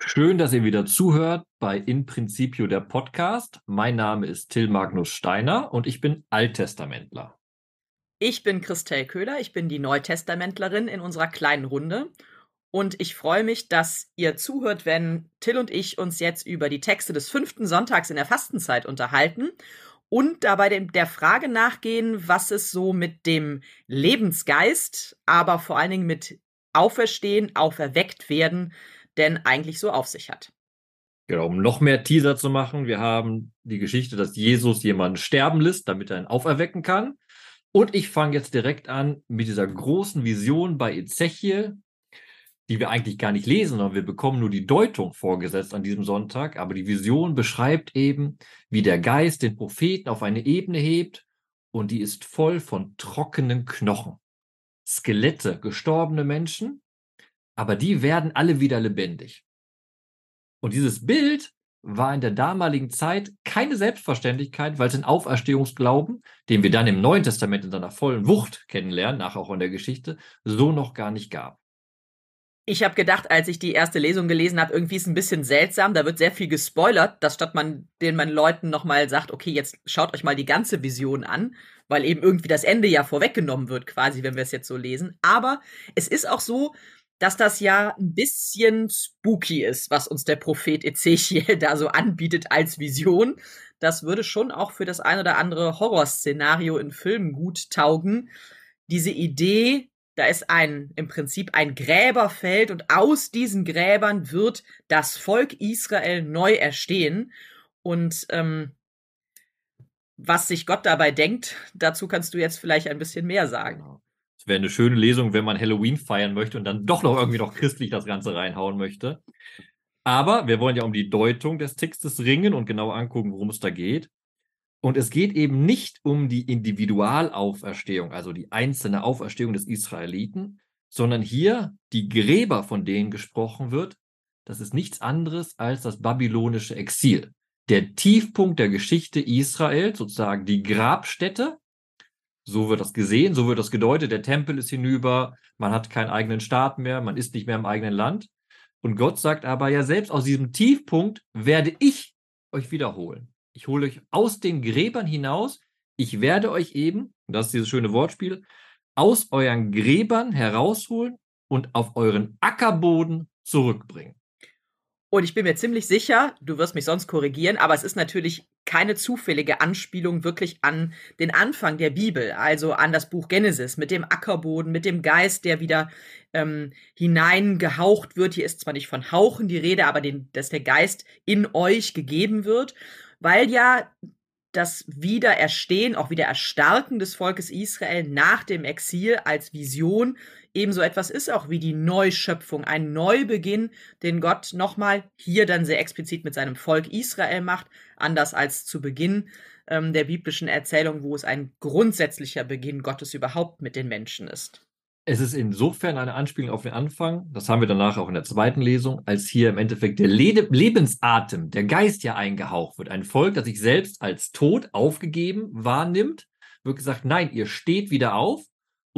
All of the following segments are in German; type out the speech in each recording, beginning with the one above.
Schön, dass ihr wieder zuhört bei In Principio der Podcast. Mein Name ist Till Magnus Steiner und ich bin Alttestamentler. Ich bin Christel Köhler, ich bin die Neutestamentlerin in unserer kleinen Runde und ich freue mich, dass ihr zuhört, wenn Till und ich uns jetzt über die Texte des fünften Sonntags in der Fastenzeit unterhalten und dabei der Frage nachgehen, was es so mit dem Lebensgeist, aber vor allen Dingen mit Auferstehen, auferweckt werden, denn eigentlich so auf sich hat. Genau, um noch mehr Teaser zu machen, wir haben die Geschichte, dass Jesus jemanden sterben lässt, damit er ihn auferwecken kann. Und ich fange jetzt direkt an mit dieser großen Vision bei Ezechiel, die wir eigentlich gar nicht lesen, sondern wir bekommen nur die Deutung vorgesetzt an diesem Sonntag. Aber die Vision beschreibt eben, wie der Geist den Propheten auf eine Ebene hebt und die ist voll von trockenen Knochen. Skelette, gestorbene Menschen, aber die werden alle wieder lebendig. Und dieses Bild war in der damaligen Zeit keine Selbstverständlichkeit, weil es den Auferstehungsglauben, den wir dann im Neuen Testament in seiner vollen Wucht kennenlernen, nachher auch in der Geschichte, so noch gar nicht gab. Ich habe gedacht, als ich die erste Lesung gelesen habe, irgendwie ist es ein bisschen seltsam. Da wird sehr viel gespoilert, dass statt man den man Leuten nochmal sagt, okay, jetzt schaut euch mal die ganze Vision an, weil eben irgendwie das Ende ja vorweggenommen wird, quasi, wenn wir es jetzt so lesen. Aber es ist auch so, dass das ja ein bisschen spooky ist, was uns der Prophet Ezechiel da so anbietet als Vision. Das würde schon auch für das ein oder andere Horrorszenario in Filmen gut taugen. Diese Idee, da ist ein, im Prinzip ein Gräberfeld und aus diesen Gräbern wird das Volk Israel neu erstehen. Und ähm, was sich Gott dabei denkt, dazu kannst du jetzt vielleicht ein bisschen mehr sagen. Genau wäre eine schöne Lesung, wenn man Halloween feiern möchte und dann doch noch irgendwie noch christlich das Ganze reinhauen möchte. Aber wir wollen ja um die Deutung des Textes ringen und genau angucken, worum es da geht. Und es geht eben nicht um die Individualauferstehung, also die einzelne Auferstehung des Israeliten, sondern hier die Gräber, von denen gesprochen wird, das ist nichts anderes als das babylonische Exil. Der Tiefpunkt der Geschichte Israel, sozusagen die Grabstätte, so wird das gesehen, so wird das gedeutet. Der Tempel ist hinüber, man hat keinen eigenen Staat mehr, man ist nicht mehr im eigenen Land. Und Gott sagt aber ja selbst aus diesem Tiefpunkt werde ich euch wiederholen. Ich hole euch aus den Gräbern hinaus. Ich werde euch eben, das ist dieses schöne Wortspiel, aus euren Gräbern herausholen und auf euren Ackerboden zurückbringen. Und ich bin mir ziemlich sicher, du wirst mich sonst korrigieren, aber es ist natürlich keine zufällige Anspielung wirklich an den Anfang der Bibel, also an das Buch Genesis mit dem Ackerboden, mit dem Geist, der wieder ähm, hineingehaucht wird. Hier ist zwar nicht von Hauchen die Rede, aber den, dass der Geist in euch gegeben wird, weil ja das Wiedererstehen, auch Wiedererstarken des Volkes Israel nach dem Exil als Vision ebenso etwas ist auch wie die Neuschöpfung, ein Neubeginn, den Gott nochmal hier dann sehr explizit mit seinem Volk Israel macht, anders als zu Beginn ähm, der biblischen Erzählung, wo es ein grundsätzlicher Beginn Gottes überhaupt mit den Menschen ist. Es ist insofern eine Anspielung auf den Anfang, das haben wir danach auch in der zweiten Lesung, als hier im Endeffekt der Le Lebensatem, der Geist ja eingehaucht wird. Ein Volk, das sich selbst als tot aufgegeben wahrnimmt, wird gesagt, nein, ihr steht wieder auf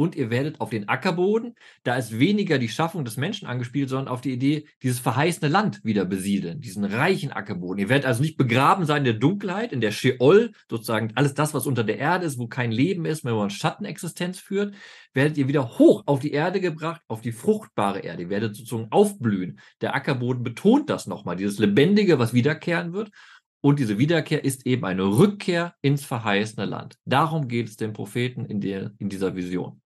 und ihr werdet auf den Ackerboden, da ist weniger die Schaffung des Menschen angespielt, sondern auf die Idee, dieses verheißene Land wieder besiedeln, diesen reichen Ackerboden. Ihr werdet also nicht begraben sein in der Dunkelheit, in der Sheol, sozusagen alles das, was unter der Erde ist, wo kein Leben ist, wenn man Schattenexistenz führt, werdet ihr wieder hoch auf die Erde gebracht, auf die fruchtbare Erde. Ihr werdet sozusagen aufblühen. Der Ackerboden betont das nochmal, dieses Lebendige, was wiederkehren wird. Und diese Wiederkehr ist eben eine Rückkehr ins verheißene Land. Darum geht es dem Propheten in, der, in dieser Vision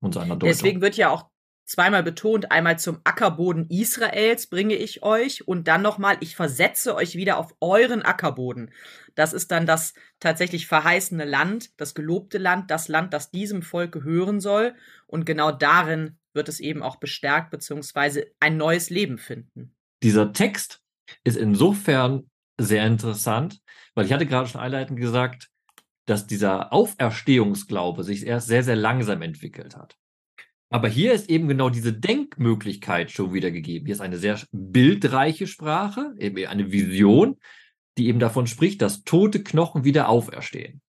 und seiner Deutung. Deswegen wird ja auch zweimal betont, einmal zum Ackerboden Israels bringe ich euch und dann nochmal, ich versetze euch wieder auf euren Ackerboden. Das ist dann das tatsächlich verheißene Land, das gelobte Land, das Land, das diesem Volk gehören soll. Und genau darin wird es eben auch bestärkt, beziehungsweise ein neues Leben finden. Dieser Text ist insofern sehr interessant, weil ich hatte gerade schon einleitend gesagt, dass dieser Auferstehungsglaube sich erst sehr, sehr langsam entwickelt hat. Aber hier ist eben genau diese Denkmöglichkeit schon wieder gegeben. Hier ist eine sehr bildreiche Sprache, eben eine Vision, die eben davon spricht, dass tote Knochen wieder auferstehen.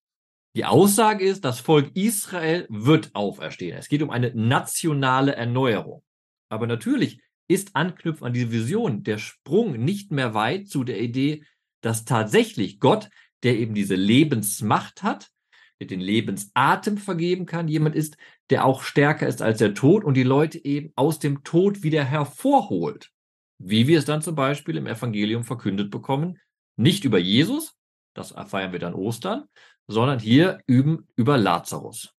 Die Aussage ist, das Volk Israel wird auferstehen. Es geht um eine nationale Erneuerung. Aber natürlich ist anknüpfen an diese Vision, der Sprung nicht mehr weit zu der Idee, dass tatsächlich Gott, der eben diese Lebensmacht hat, der den Lebensatem vergeben kann, jemand ist, der auch stärker ist als der Tod und die Leute eben aus dem Tod wieder hervorholt. Wie wir es dann zum Beispiel im Evangelium verkündet bekommen, nicht über Jesus, das feiern wir dann Ostern, sondern hier üben über Lazarus.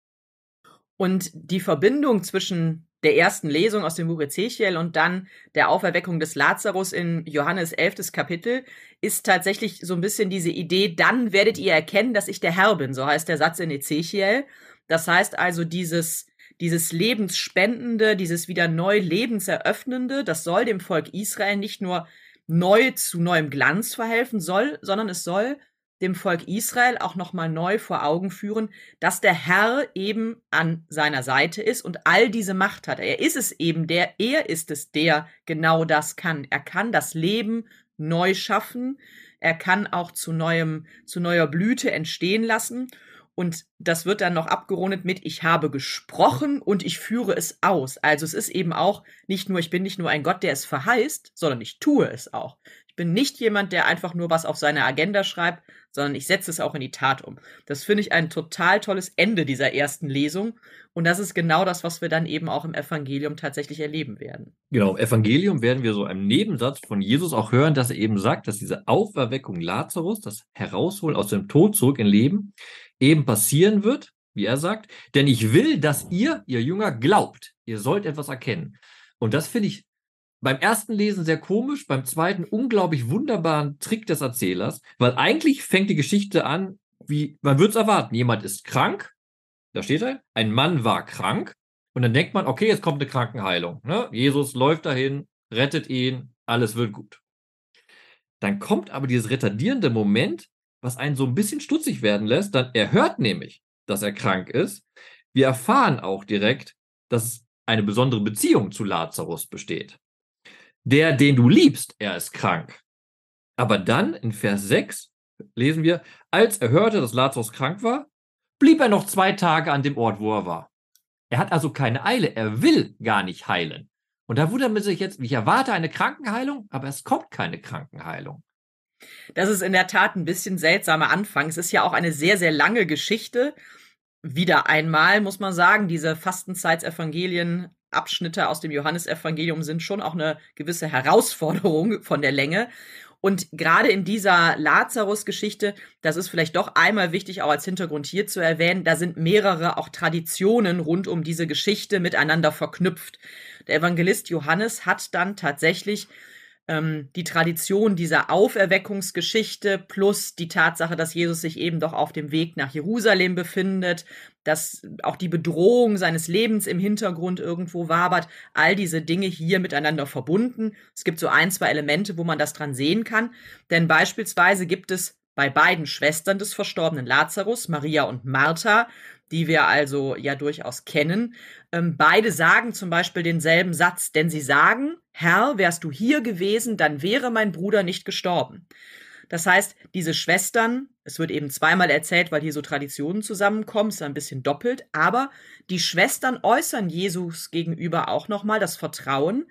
Und die Verbindung zwischen der ersten Lesung aus dem Buch Ezechiel und dann der Auferweckung des Lazarus in Johannes 11. Kapitel ist tatsächlich so ein bisschen diese Idee, dann werdet ihr erkennen, dass ich der Herr bin, so heißt der Satz in Ezechiel. Das heißt also dieses, dieses Lebensspendende, dieses wieder neu Lebenseröffnende, das soll dem Volk Israel nicht nur neu zu neuem Glanz verhelfen soll, sondern es soll dem Volk Israel auch nochmal neu vor Augen führen, dass der Herr eben an seiner Seite ist und all diese Macht hat. Er ist es eben der, er ist es, der genau das kann. Er kann das Leben neu schaffen. Er kann auch zu neuem, zu neuer Blüte entstehen lassen. Und das wird dann noch abgerundet mit, ich habe gesprochen und ich führe es aus. Also es ist eben auch nicht nur, ich bin nicht nur ein Gott, der es verheißt, sondern ich tue es auch bin nicht jemand, der einfach nur was auf seine Agenda schreibt, sondern ich setze es auch in die Tat um. Das finde ich ein total tolles Ende dieser ersten Lesung. Und das ist genau das, was wir dann eben auch im Evangelium tatsächlich erleben werden. Genau, im Evangelium werden wir so einen Nebensatz von Jesus auch hören, dass er eben sagt, dass diese Auferweckung Lazarus, das Herausholen aus dem Tod zurück in Leben, eben passieren wird, wie er sagt, denn ich will, dass ihr, ihr Jünger, glaubt. Ihr sollt etwas erkennen. Und das finde ich beim ersten Lesen sehr komisch, beim zweiten unglaublich wunderbaren Trick des Erzählers, weil eigentlich fängt die Geschichte an, wie man würde es erwarten. Jemand ist krank, da steht er, ein Mann war krank und dann denkt man, okay, jetzt kommt eine Krankenheilung. Ne? Jesus läuft dahin, rettet ihn, alles wird gut. Dann kommt aber dieses retardierende Moment, was einen so ein bisschen stutzig werden lässt. Dann er hört nämlich, dass er krank ist. Wir erfahren auch direkt, dass eine besondere Beziehung zu Lazarus besteht der, den du liebst, er ist krank. Aber dann in Vers 6 lesen wir, als er hörte, dass Lazarus krank war, blieb er noch zwei Tage an dem Ort, wo er war. Er hat also keine Eile, er will gar nicht heilen. Und da wundert man sich jetzt, ich erwarte eine Krankenheilung, aber es kommt keine Krankenheilung. Das ist in der Tat ein bisschen seltsamer Anfang. Es ist ja auch eine sehr, sehr lange Geschichte. Wieder einmal muss man sagen, diese Fastenzeitsevangelien Abschnitte aus dem Johannesevangelium sind schon auch eine gewisse Herausforderung von der Länge. Und gerade in dieser Lazarus-Geschichte, das ist vielleicht doch einmal wichtig, auch als Hintergrund hier zu erwähnen, da sind mehrere auch Traditionen rund um diese Geschichte miteinander verknüpft. Der Evangelist Johannes hat dann tatsächlich ähm, die Tradition dieser Auferweckungsgeschichte plus die Tatsache, dass Jesus sich eben doch auf dem Weg nach Jerusalem befindet, dass auch die Bedrohung seines Lebens im Hintergrund irgendwo wabert, all diese Dinge hier miteinander verbunden. Es gibt so ein, zwei Elemente, wo man das dran sehen kann, denn beispielsweise gibt es bei beiden Schwestern des verstorbenen Lazarus, Maria und Martha, die wir also ja durchaus kennen. Ähm, beide sagen zum Beispiel denselben Satz, denn sie sagen, Herr, wärst du hier gewesen, dann wäre mein Bruder nicht gestorben. Das heißt, diese Schwestern, es wird eben zweimal erzählt, weil hier so Traditionen zusammenkommen, ist ein bisschen doppelt, aber die Schwestern äußern Jesus gegenüber auch nochmal das Vertrauen.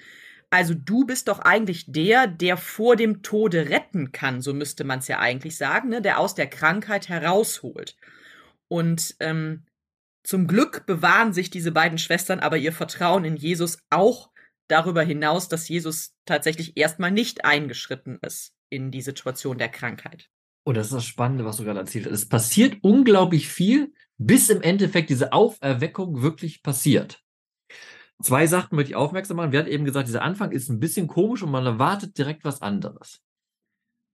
Also du bist doch eigentlich der, der vor dem Tode retten kann, so müsste man es ja eigentlich sagen, ne? der aus der Krankheit herausholt. Und ähm, zum Glück bewahren sich diese beiden Schwestern aber ihr Vertrauen in Jesus auch darüber hinaus, dass Jesus tatsächlich erstmal nicht eingeschritten ist in die Situation der Krankheit. Und das ist das Spannende, was du gerade erzählt hast. Es passiert unglaublich viel, bis im Endeffekt diese Auferweckung wirklich passiert. Zwei Sachen möchte ich aufmerksam machen. Wir hatten eben gesagt, dieser Anfang ist ein bisschen komisch und man erwartet direkt was anderes.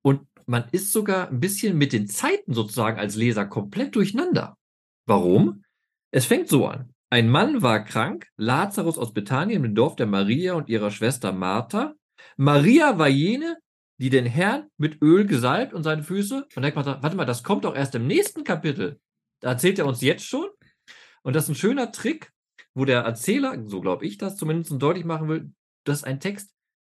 Und man ist sogar ein bisschen mit den Zeiten sozusagen als Leser komplett durcheinander. Warum? Es fängt so an. Ein Mann war krank, Lazarus aus Bethanien im Dorf der Maria und ihrer Schwester Martha. Maria war jene, die den Herrn mit Öl gesalbt und seine Füße. Und denkt man, warte mal, das kommt doch erst im nächsten Kapitel. Da erzählt er uns jetzt schon. Und das ist ein schöner Trick, wo der Erzähler, so glaube ich das zumindest deutlich machen will, das ist ein Text,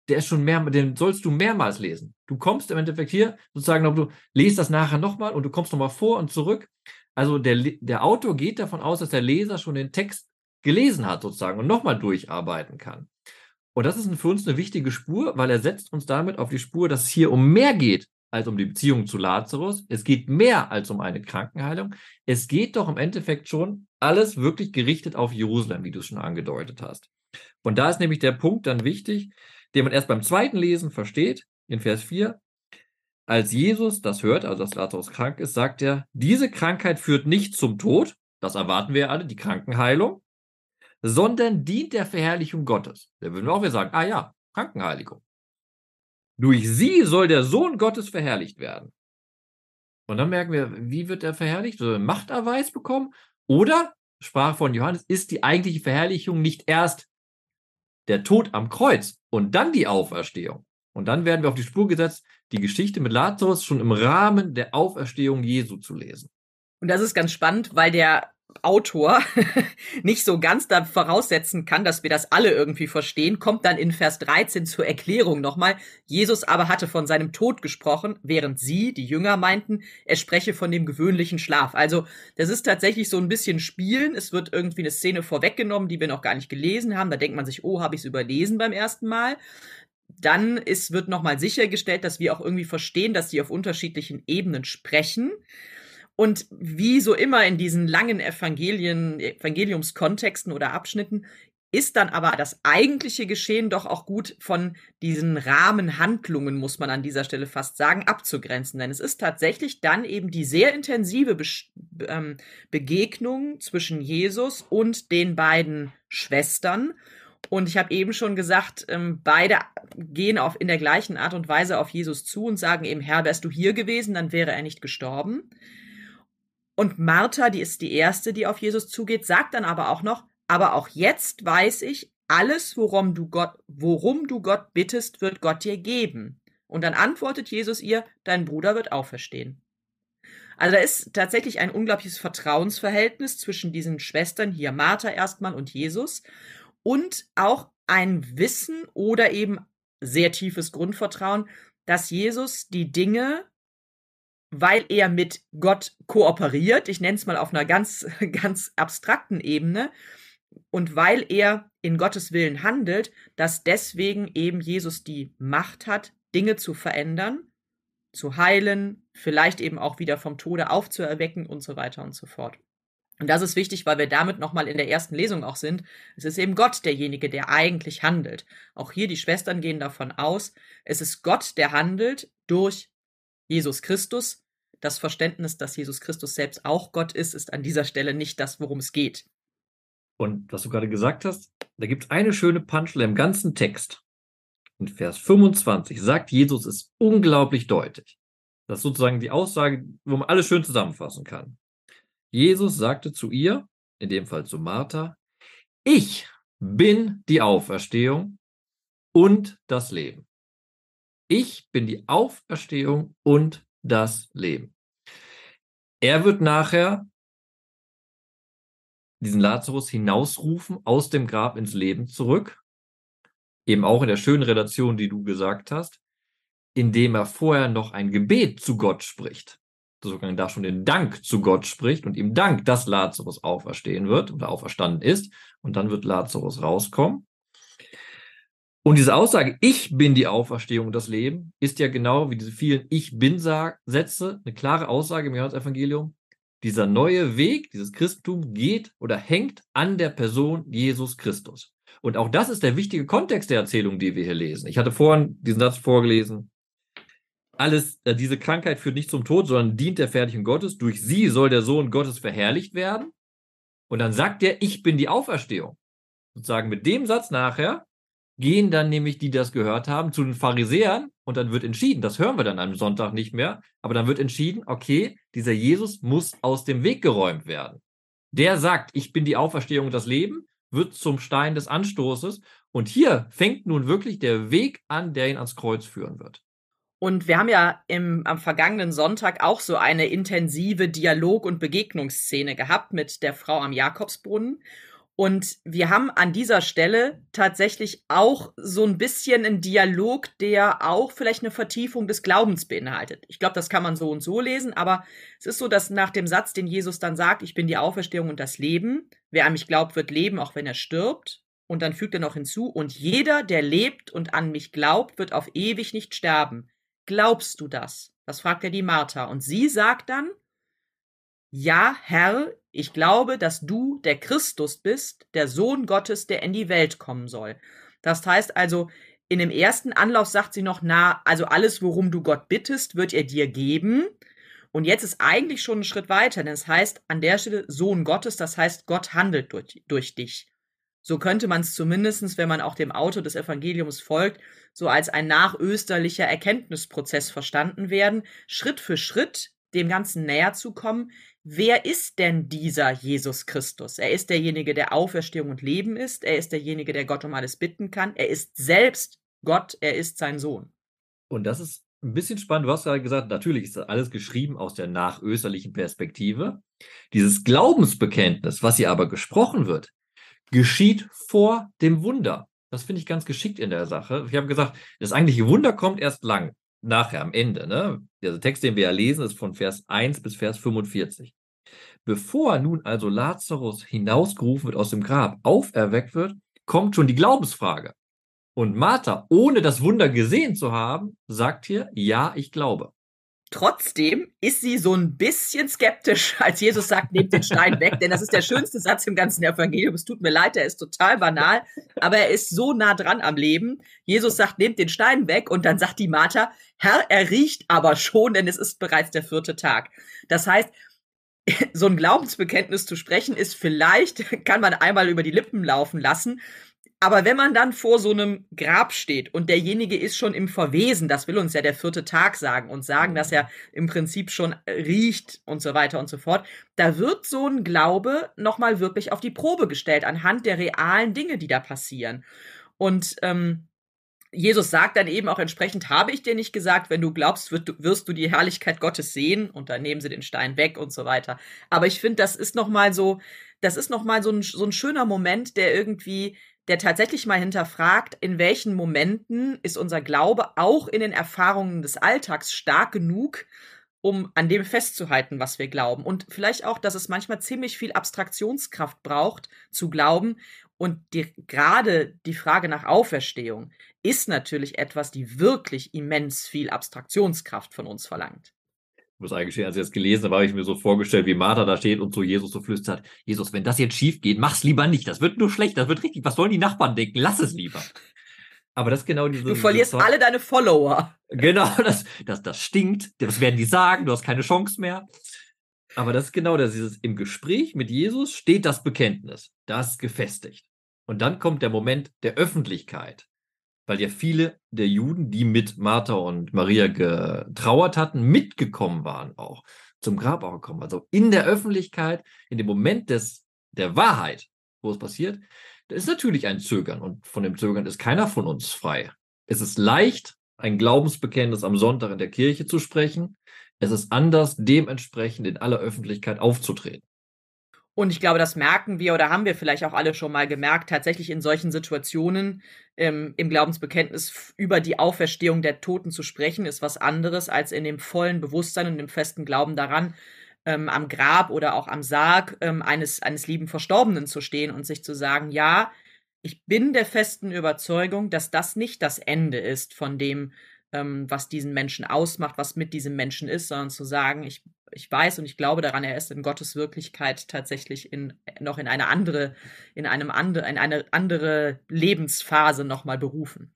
der ist schon mehr, den sollst du mehrmals lesen. Du kommst im Endeffekt hier sozusagen, du lest das nachher nochmal und du kommst nochmal vor und zurück. Also der, der Autor geht davon aus, dass der Leser schon den Text gelesen hat sozusagen und nochmal durcharbeiten kann. Und das ist für uns eine wichtige Spur, weil er setzt uns damit auf die Spur, dass es hier um mehr geht als um die Beziehung zu Lazarus. Es geht mehr als um eine Krankenheilung. Es geht doch im Endeffekt schon alles wirklich gerichtet auf Jerusalem, wie du es schon angedeutet hast. Und da ist nämlich der Punkt dann wichtig, den man erst beim zweiten Lesen versteht, in Vers 4. Als Jesus das hört, also dass Lazarus krank ist, sagt er, diese Krankheit führt nicht zum Tod, das erwarten wir ja alle, die Krankenheilung, sondern dient der Verherrlichung Gottes. Da würden wir auch wieder sagen, ah ja, Krankenheiligung. Durch sie soll der Sohn Gottes verherrlicht werden. Und dann merken wir, wie wird er verherrlicht? Soll er Machterweis bekommen? Oder, sprach von Johannes, ist die eigentliche Verherrlichung nicht erst der Tod am Kreuz und dann die Auferstehung? Und dann werden wir auf die Spur gesetzt, die Geschichte mit Lazarus schon im Rahmen der Auferstehung Jesu zu lesen. Und das ist ganz spannend, weil der Autor nicht so ganz da voraussetzen kann, dass wir das alle irgendwie verstehen, kommt dann in Vers 13 zur Erklärung nochmal. Jesus aber hatte von seinem Tod gesprochen, während sie, die Jünger, meinten, er spreche von dem gewöhnlichen Schlaf. Also, das ist tatsächlich so ein bisschen Spielen. Es wird irgendwie eine Szene vorweggenommen, die wir noch gar nicht gelesen haben. Da denkt man sich, oh, habe ich es überlesen beim ersten Mal. Dann ist, wird nochmal sichergestellt, dass wir auch irgendwie verstehen, dass sie auf unterschiedlichen Ebenen sprechen. Und wie so immer in diesen langen Evangelien, Evangeliumskontexten oder Abschnitten ist dann aber das eigentliche Geschehen doch auch gut von diesen Rahmenhandlungen, muss man an dieser Stelle fast sagen, abzugrenzen. Denn es ist tatsächlich dann eben die sehr intensive Be ähm, Begegnung zwischen Jesus und den beiden Schwestern. Und ich habe eben schon gesagt, ähm, beide gehen auf, in der gleichen Art und Weise auf Jesus zu und sagen eben, Herr, wärst du hier gewesen, dann wäre er nicht gestorben. Und Martha, die ist die erste, die auf Jesus zugeht, sagt dann aber auch noch, aber auch jetzt weiß ich, alles, worum du Gott, worum du Gott bittest, wird Gott dir geben. Und dann antwortet Jesus ihr, dein Bruder wird auferstehen. Also da ist tatsächlich ein unglaubliches Vertrauensverhältnis zwischen diesen Schwestern, hier Martha erstmal und Jesus, und auch ein Wissen oder eben sehr tiefes Grundvertrauen, dass Jesus die Dinge, weil er mit Gott kooperiert, ich nenne es mal auf einer ganz, ganz abstrakten Ebene, und weil er in Gottes Willen handelt, dass deswegen eben Jesus die Macht hat, Dinge zu verändern, zu heilen, vielleicht eben auch wieder vom Tode aufzuerwecken und so weiter und so fort. Und das ist wichtig, weil wir damit nochmal in der ersten Lesung auch sind. Es ist eben Gott derjenige, der eigentlich handelt. Auch hier die Schwestern gehen davon aus, es ist Gott, der handelt durch Jesus Christus, das Verständnis, dass Jesus Christus selbst auch Gott ist, ist an dieser Stelle nicht das, worum es geht. Und was du gerade gesagt hast, da gibt es eine schöne Punchline im ganzen Text. In Vers 25 sagt Jesus es unglaublich deutlich. Das ist sozusagen die Aussage, wo man alles schön zusammenfassen kann. Jesus sagte zu ihr, in dem Fall zu Martha, ich bin die Auferstehung und das Leben. Ich bin die Auferstehung und das Leben. Er wird nachher diesen Lazarus hinausrufen aus dem Grab ins Leben zurück, eben auch in der schönen Relation, die du gesagt hast, indem er vorher noch ein Gebet zu Gott spricht, sogar da schon den Dank zu Gott spricht und ihm Dank, dass Lazarus auferstehen wird oder auferstanden ist. Und dann wird Lazarus rauskommen. Und diese Aussage, ich bin die Auferstehung und das Leben, ist ja genau wie diese vielen Ich bin-Sätze eine klare Aussage im Johannes-Evangelium. Dieser neue Weg, dieses Christentum geht oder hängt an der Person Jesus Christus. Und auch das ist der wichtige Kontext der Erzählung, die wir hier lesen. Ich hatte vorhin diesen Satz vorgelesen. Alles, äh, diese Krankheit führt nicht zum Tod, sondern dient der Fertigung Gottes. Durch sie soll der Sohn Gottes verherrlicht werden. Und dann sagt er, ich bin die Auferstehung. Sozusagen mit dem Satz nachher gehen dann nämlich, die das gehört haben, zu den Pharisäern und dann wird entschieden, das hören wir dann am Sonntag nicht mehr, aber dann wird entschieden, okay, dieser Jesus muss aus dem Weg geräumt werden. Der sagt, ich bin die Auferstehung und das Leben, wird zum Stein des Anstoßes und hier fängt nun wirklich der Weg an, der ihn ans Kreuz führen wird. Und wir haben ja im, am vergangenen Sonntag auch so eine intensive Dialog- und Begegnungsszene gehabt mit der Frau am Jakobsbrunnen. Und wir haben an dieser Stelle tatsächlich auch so ein bisschen einen Dialog, der auch vielleicht eine Vertiefung des Glaubens beinhaltet. Ich glaube, das kann man so und so lesen, aber es ist so, dass nach dem Satz, den Jesus dann sagt, ich bin die Auferstehung und das Leben, wer an mich glaubt, wird leben, auch wenn er stirbt. Und dann fügt er noch hinzu, und jeder, der lebt und an mich glaubt, wird auf ewig nicht sterben. Glaubst du das? Das fragt er die Martha. Und sie sagt dann, ja, Herr, ich glaube, dass du der Christus bist, der Sohn Gottes, der in die Welt kommen soll. Das heißt also, in dem ersten Anlauf sagt sie noch, na, also alles, worum du Gott bittest, wird er dir geben. Und jetzt ist eigentlich schon ein Schritt weiter, denn es heißt an der Stelle Sohn Gottes, das heißt, Gott handelt durch, durch dich. So könnte man es zumindestens, wenn man auch dem Autor des Evangeliums folgt, so als ein nachösterlicher Erkenntnisprozess verstanden werden, Schritt für Schritt dem Ganzen näher zu kommen. Wer ist denn dieser Jesus Christus? Er ist derjenige, der Auferstehung und Leben ist. Er ist derjenige, der Gott um alles bitten kann. Er ist selbst Gott. Er ist sein Sohn. Und das ist ein bisschen spannend. Du hast gerade gesagt, natürlich ist das alles geschrieben aus der nachösterlichen Perspektive. Dieses Glaubensbekenntnis, was hier aber gesprochen wird, geschieht vor dem Wunder. Das finde ich ganz geschickt in der Sache. Ich habe gesagt, das eigentliche Wunder kommt erst lang, nachher, am Ende. Ne? Der Text, den wir ja lesen, ist von Vers 1 bis Vers 45. Bevor nun also Lazarus hinausgerufen wird aus dem Grab, auferweckt wird, kommt schon die Glaubensfrage. Und Martha, ohne das Wunder gesehen zu haben, sagt hier, ja, ich glaube. Trotzdem ist sie so ein bisschen skeptisch, als Jesus sagt, nehmt den Stein weg, denn das ist der schönste Satz im ganzen Evangelium. Es tut mir leid, er ist total banal, aber er ist so nah dran am Leben. Jesus sagt, nehmt den Stein weg und dann sagt die Martha, Herr, er riecht aber schon, denn es ist bereits der vierte Tag. Das heißt, so ein Glaubensbekenntnis zu sprechen ist vielleicht, kann man einmal über die Lippen laufen lassen, aber wenn man dann vor so einem Grab steht und derjenige ist schon im Verwesen, das will uns ja der vierte Tag sagen und sagen, dass er im Prinzip schon riecht und so weiter und so fort, da wird so ein Glaube nochmal wirklich auf die Probe gestellt anhand der realen Dinge, die da passieren. Und ähm, Jesus sagt dann eben auch entsprechend, habe ich dir nicht gesagt, wenn du glaubst, wirst du, die Herrlichkeit Gottes sehen und dann nehmen sie den Stein weg und so weiter. Aber ich finde, das ist nochmal so, das ist nochmal so ein, so ein schöner Moment, der irgendwie der tatsächlich mal hinterfragt, in welchen Momenten ist unser Glaube auch in den Erfahrungen des Alltags stark genug, um an dem festzuhalten, was wir glauben. Und vielleicht auch, dass es manchmal ziemlich viel Abstraktionskraft braucht, zu glauben. Und die, gerade die Frage nach Auferstehung ist natürlich etwas, die wirklich immens viel Abstraktionskraft von uns verlangt muss eigentlich als ich das gelesen habe, habe ich mir so vorgestellt, wie Martha da steht und zu Jesus so flüstert, Jesus, wenn das jetzt schief geht, mach's lieber nicht. Das wird nur schlecht, das wird richtig. Was sollen die Nachbarn denken? Lass es lieber. Aber das ist genau diese. Du verlierst diese alle deine Follower. Genau, das, das, das stinkt. Das werden die sagen, du hast keine Chance mehr. Aber das ist genau das, dieses im Gespräch mit Jesus steht das Bekenntnis. Das ist gefestigt. Und dann kommt der Moment der Öffentlichkeit weil ja viele der Juden, die mit Martha und Maria getrauert hatten, mitgekommen waren auch zum Grab auch gekommen. Also in der Öffentlichkeit, in dem Moment des, der Wahrheit, wo es passiert, da ist natürlich ein Zögern und von dem Zögern ist keiner von uns frei. Es ist leicht, ein Glaubensbekenntnis am Sonntag in der Kirche zu sprechen. Es ist anders, dementsprechend in aller Öffentlichkeit aufzutreten. Und ich glaube, das merken wir oder haben wir vielleicht auch alle schon mal gemerkt, tatsächlich in solchen Situationen ähm, im Glaubensbekenntnis über die Auferstehung der Toten zu sprechen, ist was anderes, als in dem vollen Bewusstsein und dem festen Glauben daran, ähm, am Grab oder auch am Sarg ähm, eines, eines lieben Verstorbenen zu stehen und sich zu sagen, ja, ich bin der festen Überzeugung, dass das nicht das Ende ist von dem, ähm, was diesen Menschen ausmacht, was mit diesem Menschen ist, sondern zu sagen, ich, ich weiß und ich glaube daran, er ist in Gottes Wirklichkeit tatsächlich in, noch in eine andere, in einem andere, in eine andere Lebensphase nochmal berufen.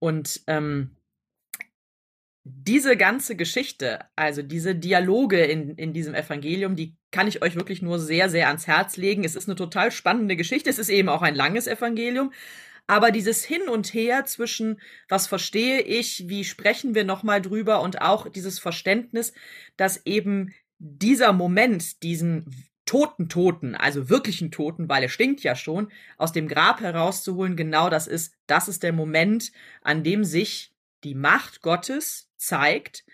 Und ähm, diese ganze Geschichte, also diese Dialoge in, in diesem Evangelium, die kann ich euch wirklich nur sehr, sehr ans Herz legen. Es ist eine total spannende Geschichte. Es ist eben auch ein langes Evangelium. Aber dieses Hin und Her zwischen, was verstehe ich, wie sprechen wir nochmal drüber und auch dieses Verständnis, dass eben dieser Moment, diesen toten Toten, also wirklichen Toten, weil er stinkt ja schon, aus dem Grab herauszuholen, genau das ist, das ist der Moment, an dem sich die Macht Gottes zeigt,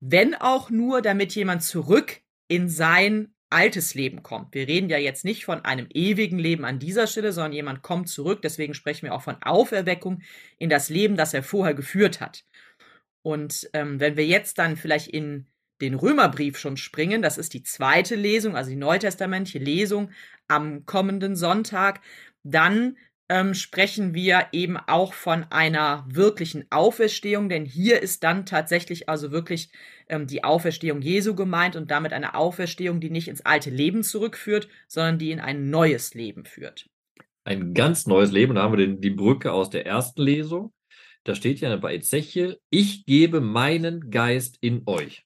wenn auch nur, damit jemand zurück in sein altes Leben kommt. Wir reden ja jetzt nicht von einem ewigen Leben an dieser Stelle, sondern jemand kommt zurück. Deswegen sprechen wir auch von Auferweckung in das Leben, das er vorher geführt hat. Und ähm, wenn wir jetzt dann vielleicht in den Römerbrief schon springen, das ist die zweite Lesung, also die neutestamentliche Lesung am kommenden Sonntag, dann ähm, sprechen wir eben auch von einer wirklichen Auferstehung, denn hier ist dann tatsächlich also wirklich ähm, die Auferstehung Jesu gemeint und damit eine Auferstehung, die nicht ins alte Leben zurückführt, sondern die in ein neues Leben führt. Ein ganz neues Leben. Da haben wir den, die Brücke aus der ersten Lesung. Da steht ja bei Ezechiel, ich gebe meinen Geist in euch.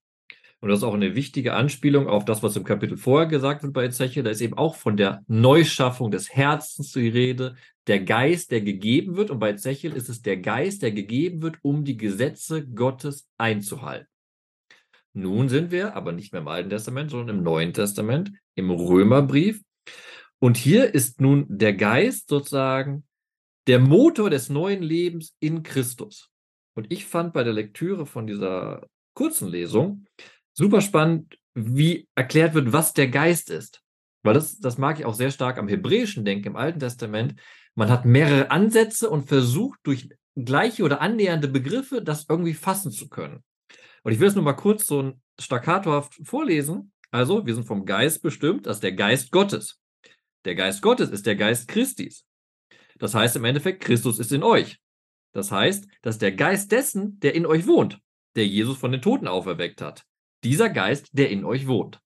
Und das ist auch eine wichtige Anspielung auf das, was im Kapitel vorher gesagt wird bei Ezechiel. Da ist eben auch von der Neuschaffung des Herzens die Rede, der Geist, der gegeben wird. Und bei Ezechiel ist es der Geist, der gegeben wird, um die Gesetze Gottes einzuhalten. Nun sind wir aber nicht mehr im Alten Testament, sondern im Neuen Testament, im Römerbrief. Und hier ist nun der Geist sozusagen der Motor des neuen Lebens in Christus. Und ich fand bei der Lektüre von dieser kurzen Lesung super spannend, wie erklärt wird, was der Geist ist. Weil das, das mag ich auch sehr stark am Hebräischen denken, im Alten Testament. Man hat mehrere Ansätze und versucht durch gleiche oder annähernde Begriffe das irgendwie fassen zu können. Und ich will es nur mal kurz so staccatohaft vorlesen. Also, wir sind vom Geist bestimmt, das ist der Geist Gottes. Der Geist Gottes ist der Geist Christis. Das heißt im Endeffekt, Christus ist in euch. Das heißt, dass der Geist dessen, der in euch wohnt, der Jesus von den Toten auferweckt hat. Dieser Geist, der in euch wohnt.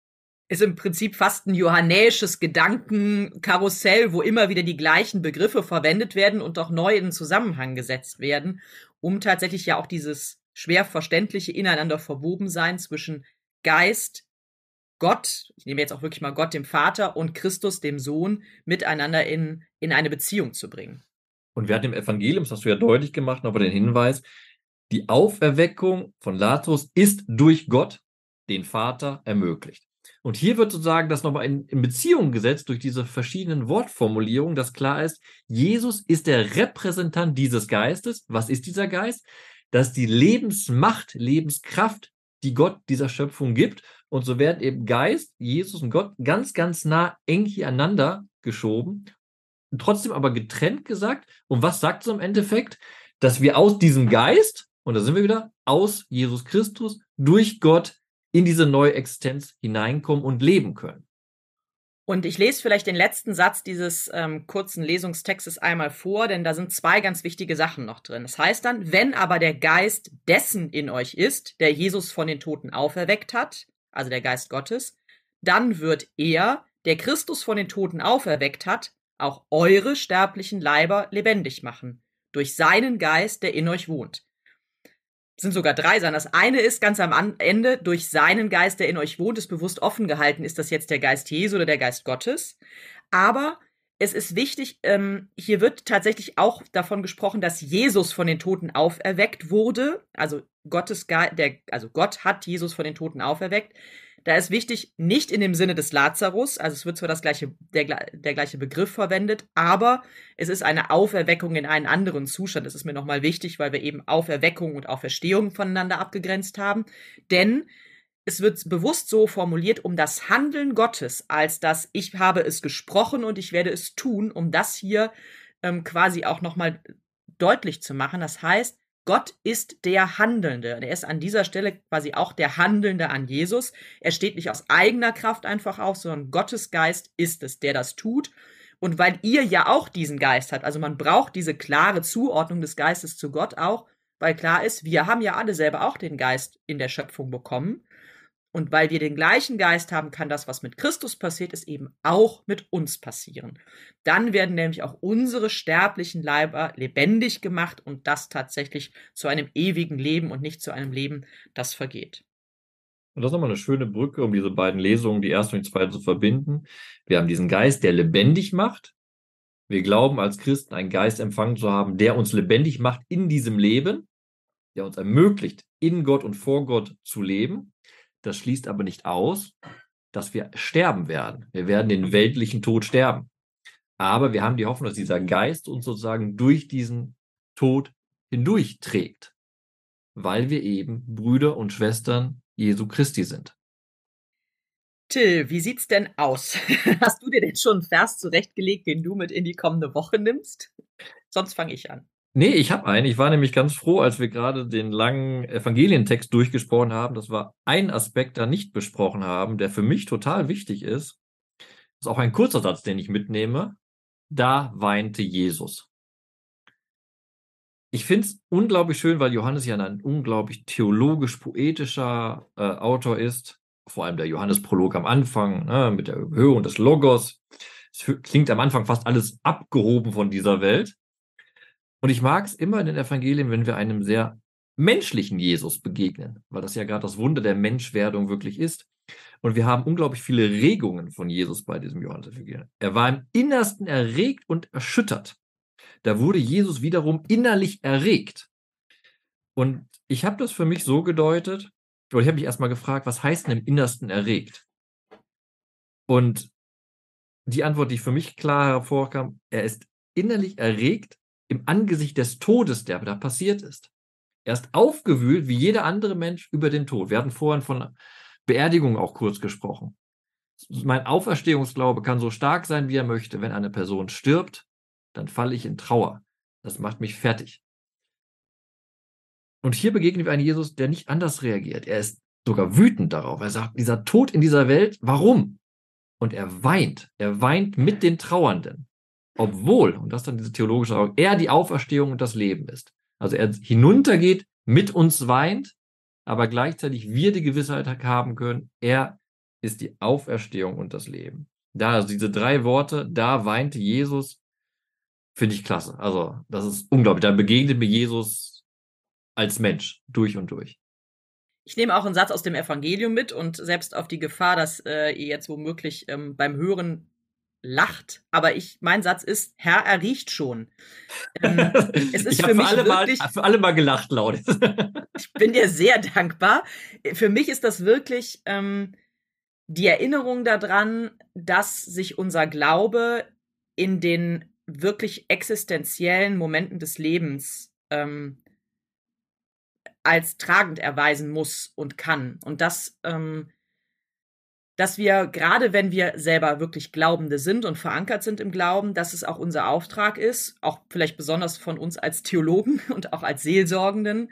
Ist im Prinzip fast ein johannäisches Gedankenkarussell, wo immer wieder die gleichen Begriffe verwendet werden und auch neu in Zusammenhang gesetzt werden, um tatsächlich ja auch dieses schwer verständliche ineinander verwoben sein zwischen Geist, Gott, ich nehme jetzt auch wirklich mal Gott, dem Vater und Christus, dem Sohn, miteinander in, in eine Beziehung zu bringen. Und wir hatten im Evangelium, das hast du ja deutlich gemacht, aber den Hinweis, die Auferweckung von Lazarus ist durch Gott, den Vater, ermöglicht. Und hier wird sozusagen das nochmal in, in Beziehung gesetzt durch diese verschiedenen Wortformulierungen, dass klar ist, Jesus ist der Repräsentant dieses Geistes. Was ist dieser Geist? Das ist die Lebensmacht, Lebenskraft, die Gott dieser Schöpfung gibt. Und so werden eben Geist, Jesus und Gott ganz, ganz nah eng hiereinander geschoben, trotzdem aber getrennt gesagt. Und was sagt es im Endeffekt? Dass wir aus diesem Geist, und da sind wir wieder, aus Jesus Christus, durch Gott in diese neue Existenz hineinkommen und leben können. Und ich lese vielleicht den letzten Satz dieses ähm, kurzen Lesungstextes einmal vor, denn da sind zwei ganz wichtige Sachen noch drin. Das heißt dann, wenn aber der Geist dessen in euch ist, der Jesus von den Toten auferweckt hat, also der Geist Gottes, dann wird er, der Christus von den Toten auferweckt hat, auch eure sterblichen Leiber lebendig machen, durch seinen Geist, der in euch wohnt. Sind sogar drei sein. Das eine ist ganz am Ende, durch seinen Geist, der in euch wohnt, ist bewusst offen gehalten, ist das jetzt der Geist Jesu oder der Geist Gottes. Aber es ist wichtig, ähm, hier wird tatsächlich auch davon gesprochen, dass Jesus von den Toten auferweckt wurde. Also Gottes Ge der, also Gott hat Jesus von den Toten auferweckt. Da ist wichtig, nicht in dem Sinne des Lazarus, also es wird zwar das gleiche, der, der gleiche Begriff verwendet, aber es ist eine Auferweckung in einen anderen Zustand. Das ist mir nochmal wichtig, weil wir eben Auferweckung und Auferstehung voneinander abgegrenzt haben. Denn es wird bewusst so formuliert, um das Handeln Gottes, als dass ich habe es gesprochen und ich werde es tun, um das hier ähm, quasi auch nochmal deutlich zu machen. Das heißt, Gott ist der Handelnde. Er ist an dieser Stelle quasi auch der Handelnde an Jesus. Er steht nicht aus eigener Kraft einfach auf, sondern Gottes Geist ist es, der das tut. Und weil ihr ja auch diesen Geist habt, also man braucht diese klare Zuordnung des Geistes zu Gott auch, weil klar ist, wir haben ja alle selber auch den Geist in der Schöpfung bekommen. Und weil wir den gleichen Geist haben, kann das, was mit Christus passiert ist, eben auch mit uns passieren. Dann werden nämlich auch unsere sterblichen Leiber lebendig gemacht und das tatsächlich zu einem ewigen Leben und nicht zu einem Leben, das vergeht. Und das ist nochmal eine schöne Brücke, um diese beiden Lesungen, die erste und die zweite, zu verbinden. Wir haben diesen Geist, der lebendig macht. Wir glauben als Christen einen Geist empfangen zu haben, der uns lebendig macht in diesem Leben, der uns ermöglicht, in Gott und vor Gott zu leben. Das schließt aber nicht aus, dass wir sterben werden. Wir werden den weltlichen Tod sterben. Aber wir haben die Hoffnung, dass dieser Geist uns sozusagen durch diesen Tod hindurch trägt, weil wir eben Brüder und Schwestern Jesu Christi sind. Till, wie sieht's denn aus? Hast du dir denn schon einen Vers zurechtgelegt, den du mit in die kommende Woche nimmst? Sonst fange ich an. Nee, ich habe einen. Ich war nämlich ganz froh, als wir gerade den langen Evangelientext durchgesprochen haben, dass wir einen Aspekt da nicht besprochen haben, der für mich total wichtig ist. Das ist auch ein kurzer Satz, den ich mitnehme. Da weinte Jesus. ich finde es unglaublich schön, weil Johannes ja ein unglaublich theologisch-poetischer äh, Autor ist. Vor allem der Johannes-Prolog am Anfang ne, mit der Überhöhung des Logos. Es klingt am Anfang fast alles abgehoben von dieser Welt. Und ich mag es immer in den Evangelien, wenn wir einem sehr menschlichen Jesus begegnen, weil das ja gerade das Wunder der Menschwerdung wirklich ist. Und wir haben unglaublich viele Regungen von Jesus bei diesem Johannes-Evangelium. Er war im Innersten erregt und erschüttert da wurde Jesus wiederum innerlich erregt. Und ich habe das für mich so gedeutet, oder ich habe mich erstmal gefragt, was heißt denn im Innersten erregt? Und die Antwort, die für mich klar hervorkam, er ist innerlich erregt im Angesicht des Todes, der da passiert ist. Er ist aufgewühlt, wie jeder andere Mensch, über den Tod. Wir hatten vorhin von Beerdigung auch kurz gesprochen. Mein Auferstehungsglaube kann so stark sein, wie er möchte. Wenn eine Person stirbt, dann falle ich in Trauer. Das macht mich fertig. Und hier begegnen wir einen Jesus, der nicht anders reagiert. Er ist sogar wütend darauf. Er sagt, dieser Tod in dieser Welt, warum? Und er weint. Er weint mit den Trauernden. Obwohl, und das ist dann diese theologische Augen, er die Auferstehung und das Leben ist. Also er hinuntergeht, mit uns weint, aber gleichzeitig wir die Gewissheit haben können, er ist die Auferstehung und das Leben. Da, also diese drei Worte, da weinte Jesus Finde ich klasse. Also, das ist unglaublich. Da begegnet mir Jesus als Mensch durch und durch. Ich nehme auch einen Satz aus dem Evangelium mit und selbst auf die Gefahr, dass äh, ihr jetzt womöglich ähm, beim Hören lacht, aber ich, mein Satz ist, Herr, er riecht schon. Ähm, es ist ich für, mich alle wirklich, mal, für alle mal gelacht, laut. ich bin dir sehr dankbar. Für mich ist das wirklich ähm, die Erinnerung daran, dass sich unser Glaube in den wirklich existenziellen Momenten des Lebens ähm, als tragend erweisen muss und kann. Und das, ähm, dass wir, gerade wenn wir selber wirklich Glaubende sind und verankert sind im Glauben, dass es auch unser Auftrag ist, auch vielleicht besonders von uns als Theologen und auch als Seelsorgenden,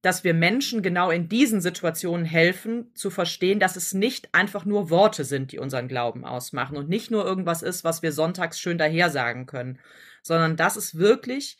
dass wir Menschen genau in diesen Situationen helfen, zu verstehen, dass es nicht einfach nur Worte sind, die unseren Glauben ausmachen und nicht nur irgendwas ist, was wir sonntags schön dahersagen können, sondern dass es wirklich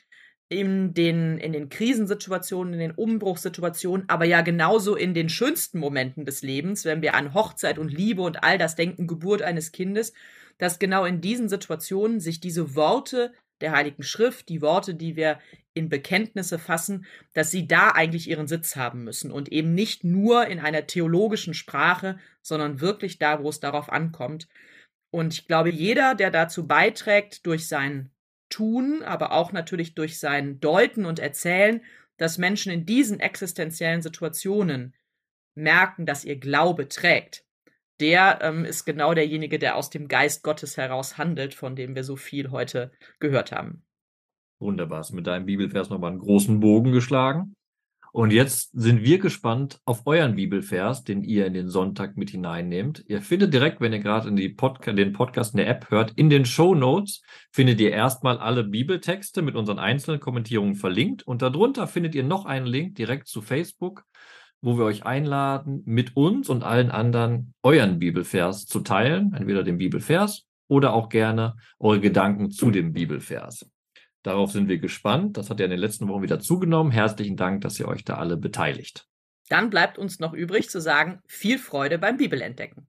in den, in den Krisensituationen, in den Umbruchssituationen, aber ja genauso in den schönsten Momenten des Lebens, wenn wir an Hochzeit und Liebe und all das denken, Geburt eines Kindes, dass genau in diesen Situationen sich diese Worte der Heiligen Schrift, die Worte, die wir in Bekenntnisse fassen, dass sie da eigentlich ihren Sitz haben müssen und eben nicht nur in einer theologischen Sprache, sondern wirklich da, wo es darauf ankommt. Und ich glaube, jeder, der dazu beiträgt, durch sein Tun, aber auch natürlich durch sein Deuten und Erzählen, dass Menschen in diesen existenziellen Situationen merken, dass ihr Glaube trägt, der ähm, ist genau derjenige, der aus dem Geist Gottes heraus handelt, von dem wir so viel heute gehört haben. Wunderbar, hast mit deinem Bibelvers nochmal einen großen Bogen geschlagen. Und jetzt sind wir gespannt auf euren Bibelvers, den ihr in den Sonntag mit hineinnehmt. Ihr findet direkt, wenn ihr gerade Podca den Podcast in der App hört, in den Show Notes findet ihr erstmal alle Bibeltexte mit unseren einzelnen Kommentierungen verlinkt. Und darunter findet ihr noch einen Link direkt zu Facebook, wo wir euch einladen, mit uns und allen anderen euren Bibelvers zu teilen, entweder den Bibelvers oder auch gerne eure Gedanken zu dem Bibelvers. Darauf sind wir gespannt. Das hat ja in den letzten Wochen wieder zugenommen. Herzlichen Dank, dass ihr euch da alle beteiligt. Dann bleibt uns noch übrig zu sagen, viel Freude beim Bibelentdecken.